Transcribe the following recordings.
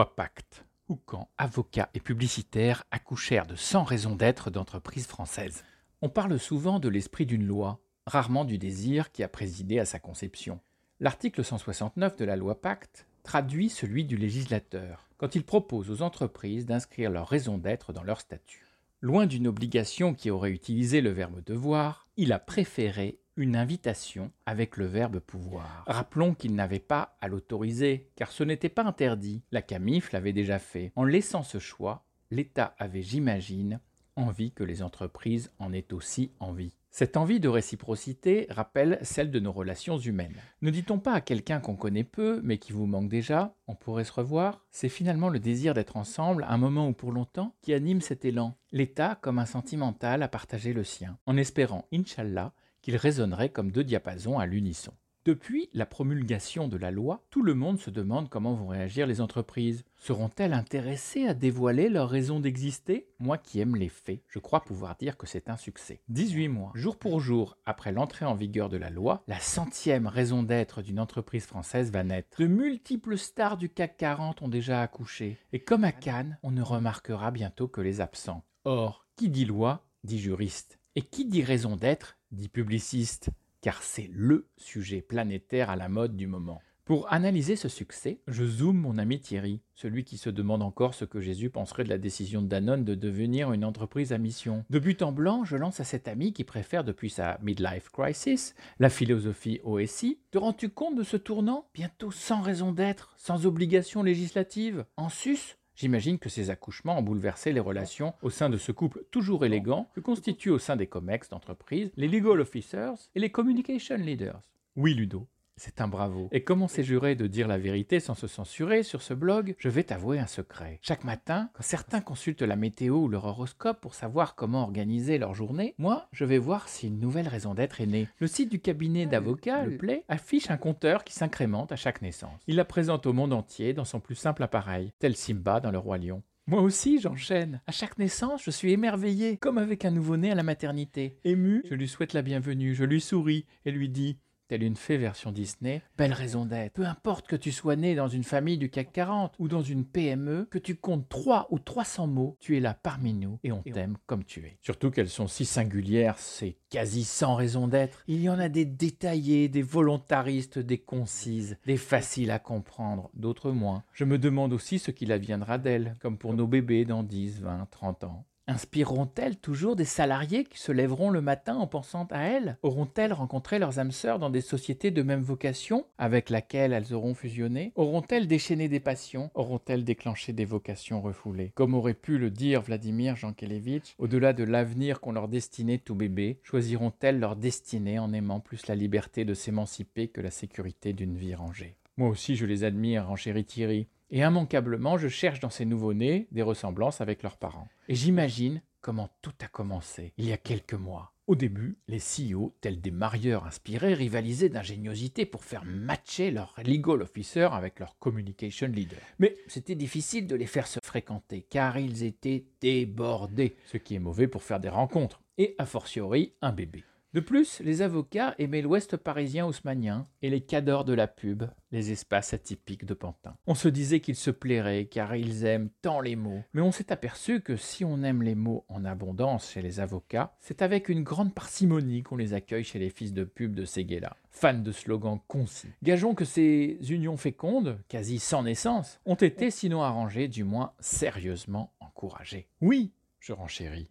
loi Pacte, ou quand avocats et publicitaires accouchèrent de 100 raisons d'être d'entreprises françaises. On parle souvent de l'esprit d'une loi, rarement du désir qui a présidé à sa conception. L'article 169 de la loi Pacte traduit celui du législateur quand il propose aux entreprises d'inscrire leur raison d'être dans leur statut. Loin d'une obligation qui aurait utilisé le verbe devoir, il a préféré une invitation avec le verbe pouvoir. Rappelons qu'il n'avait pas à l'autoriser, car ce n'était pas interdit. La CAMIF l'avait déjà fait. En laissant ce choix, l'État avait, j'imagine, envie que les entreprises en aient aussi envie. Cette envie de réciprocité rappelle celle de nos relations humaines. Ne dit-on pas à quelqu'un qu'on connaît peu, mais qui vous manque déjà, on pourrait se revoir? C'est finalement le désir d'être ensemble, un moment ou pour longtemps, qui anime cet élan. L'État, comme un sentimental, a partagé le sien, en espérant, inshallah, qu'il résonnerait comme deux diapasons à l'unisson. Depuis la promulgation de la loi, tout le monde se demande comment vont réagir les entreprises. Seront-elles intéressées à dévoiler leur raison d'exister? Moi qui aime les faits, je crois pouvoir dire que c'est un succès. 18 mois, jour pour jour, après l'entrée en vigueur de la loi, la centième raison d'être d'une entreprise française va naître. De multiples stars du CAC 40 ont déjà accouché. Et comme à Cannes, on ne remarquera bientôt que les absents. Or, qui dit loi, dit juriste. Et qui dit raison d'être, dit publiciste car c'est LE sujet planétaire à la mode du moment. Pour analyser ce succès, je zoome mon ami Thierry, celui qui se demande encore ce que Jésus penserait de la décision de Danone de devenir une entreprise à mission. De but en blanc, je lance à cet ami qui préfère depuis sa midlife crisis la philosophie OSI. Te rends-tu compte de ce tournant? Bientôt sans raison d'être, sans obligation législative, en sus J'imagine que ces accouchements ont bouleversé les relations au sein de ce couple toujours élégant que constituent au sein des COMEX d'entreprise les legal officers et les communication leaders. Oui, Ludo, c'est un bravo. Et comme on s'est juré de dire la vérité sans se censurer sur ce blog, je vais t'avouer un secret. Chaque matin, quand certains consultent la météo ou leur horoscope pour savoir comment organiser leur journée, moi, je vais voir si une nouvelle raison d'être est née. Le site du cabinet d'avocats, le Play, affiche un compteur qui s'incrémente à chaque naissance. Il la présente au monde entier dans son plus simple appareil, tel Simba dans le roi lion. Moi aussi, j'enchaîne. À chaque naissance, je suis émerveillé, comme avec un nouveau-né à la maternité. Ému, je lui souhaite la bienvenue, je lui souris et lui dis telle une fée version Disney, belle raison d'être. Peu importe que tu sois né dans une famille du CAC 40 ou dans une PME, que tu comptes 3 ou 300 mots, tu es là parmi nous et on t'aime comme tu es. Surtout qu'elles sont si singulières, c'est quasi sans raison d'être. Il y en a des détaillées, des volontaristes, des concises, des faciles à comprendre, d'autres moins. Je me demande aussi ce qu'il adviendra d'elles, comme pour nos bébés dans 10, 20, 30 ans. Inspireront-elles toujours des salariés qui se lèveront le matin en pensant à elles Auront-elles rencontré leurs âmes sœurs dans des sociétés de même vocation avec laquelle elles auront fusionné? Auront-elles déchaîné des passions? Auront-elles déclenché des vocations refoulées? Comme aurait pu le dire Vladimir Jankelevitch, au-delà de l'avenir qu'on leur destinait tout bébé, choisiront-elles leur destinée en aimant plus la liberté de s'émanciper que la sécurité d'une vie rangée? Moi aussi je les admire, chéri Thierry. Et immanquablement, je cherche dans ces nouveau-nés des ressemblances avec leurs parents. Et j'imagine comment tout a commencé il y a quelques mois. Au début, les CEO, tels des marieurs inspirés, rivalisaient d'ingéniosité pour faire matcher leur legal officer avec leur communication leader. Mais c'était difficile de les faire se fréquenter, car ils étaient débordés, ce qui est mauvais pour faire des rencontres, et a fortiori un bébé. De plus, les avocats aimaient l'ouest parisien haussmanien et les cadors de la pub, les espaces atypiques de Pantin. On se disait qu'ils se plairaient car ils aiment tant les mots. Mais on s'est aperçu que si on aime les mots en abondance chez les avocats, c'est avec une grande parcimonie qu'on les accueille chez les fils de pub de Séguéla, fans de slogans concis. Gageons que ces unions fécondes, quasi sans naissance, ont été sinon arrangées, du moins sérieusement encouragées. Oui, je renchéris.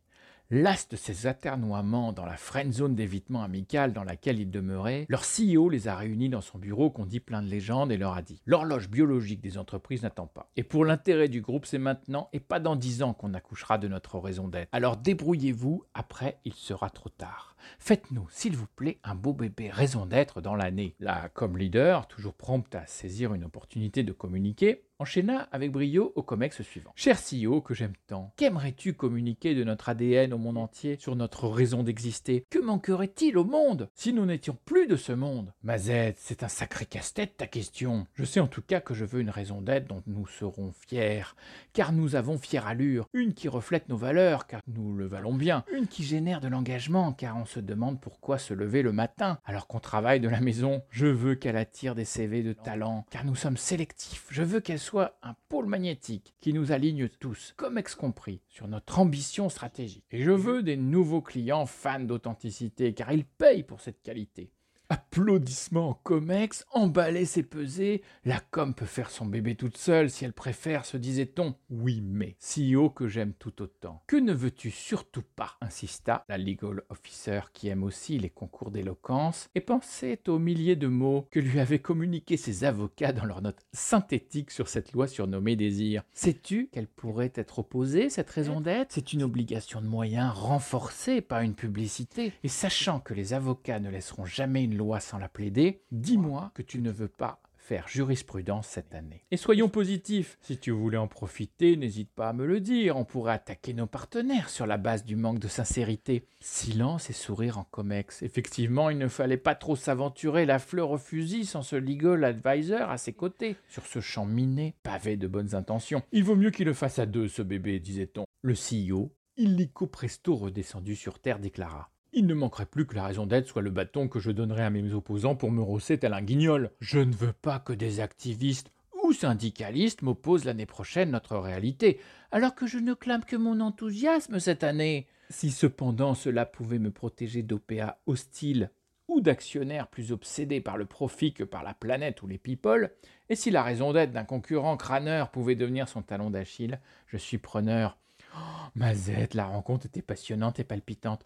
Las de ces aternoiements dans la friend zone d'évitement amical dans laquelle ils demeuraient, leur CEO les a réunis dans son bureau qu'on dit plein de légendes et leur a dit L'horloge biologique des entreprises n'attend pas. Et pour l'intérêt du groupe, c'est maintenant et pas dans dix ans qu'on accouchera de notre raison d'être. Alors débrouillez-vous, après il sera trop tard. Faites-nous, s'il vous plaît, un beau bébé raison d'être dans l'année. Là, comme leader, toujours prompte à saisir une opportunité de communiquer, enchaîna avec brio au COMEX suivant. Cher CEO que j'aime tant, qu'aimerais-tu communiquer de notre ADN monde entier sur notre raison d'exister Que manquerait-il au monde si nous n'étions plus de ce monde? Mazette, c'est un sacré casse-tête ta question. Je sais en tout cas que je veux une raison d'être dont nous serons fiers, car nous avons fière allure, une qui reflète nos valeurs, car nous le valons bien, une qui génère de l'engagement, car on se demande pourquoi se lever le matin alors qu'on travaille de la maison. Je veux qu'elle attire des CV de talent, car nous sommes sélectifs. Je veux qu'elle soit un pôle magnétique qui nous aligne tous, COMEX compris, sur notre ambition stratégique. Et je veux des nouveaux clients fans d'authenticité, car ils payent pour cette qualité. Applaudissements Comex, emballer c'est peser, la com peut faire son bébé toute seule si elle préfère, se disait-on. Oui, mais, CEO que j'aime tout autant. Que ne veux-tu surtout pas? insista la legal officer qui aime aussi les concours d'éloquence et pensait aux milliers de mots que lui avaient communiqués ses avocats dans leurs notes synthétiques sur cette loi surnommée désir. Sais-tu qu'elle pourrait être opposée, cette raison d'être? C'est une obligation de moyens renforcée, par une publicité. Et sachant que les avocats ne laisseront jamais une loi sans la plaider, dis-moi que tu ne veux pas faire jurisprudence cette année. Et soyons positifs, si tu voulais en profiter, n'hésite pas à me le dire, on pourrait attaquer nos partenaires sur la base du manque de sincérité. Silence et sourire en comex. Effectivement, il ne fallait pas trop s'aventurer la fleur au fusil sans ce legal advisor à ses côtés, sur ce champ miné, pavé de bonnes intentions. Il vaut mieux qu'il le fasse à deux, ce bébé, disait-on. Le CEO, illico presto redescendu sur terre, déclara. Il ne manquerait plus que la raison d'être soit le bâton que je donnerai à mes opposants pour me rosser tel un guignol. Je ne veux pas que des activistes ou syndicalistes m'opposent l'année prochaine notre réalité, alors que je ne clame que mon enthousiasme cette année. Si cependant cela pouvait me protéger d'OPA hostiles ou d'actionnaires plus obsédés par le profit que par la planète ou les people, et si la raison d'être d'un concurrent crâneur pouvait devenir son talon d'Achille, je suis preneur. Oh, Mazette, la rencontre était passionnante et palpitante.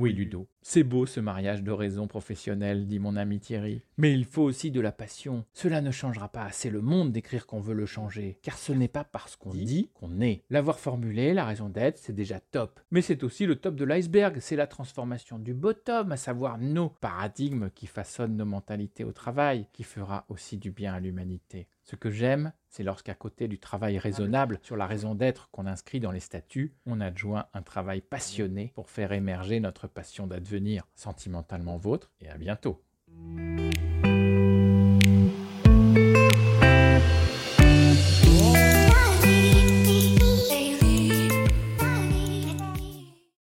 Oui, Ludo, c'est beau ce mariage d'oraison professionnelle, dit mon ami Thierry. Mais il faut aussi de la passion. Cela ne changera pas assez le monde d'écrire qu'on veut le changer, car ce n'est pas parce qu'on dit qu'on est. L'avoir formulé, la raison d'être, c'est déjà top. Mais c'est aussi le top de l'iceberg, c'est la transformation du bottom, à savoir nos paradigmes qui façonnent nos mentalités au travail, qui fera aussi du bien à l'humanité. Ce que j'aime, c'est lorsqu'à côté du travail raisonnable sur la raison d'être qu'on inscrit dans les statuts, on adjoint un travail passionné pour faire émerger notre passion d'advenir, sentimentalement vôtre et à bientôt.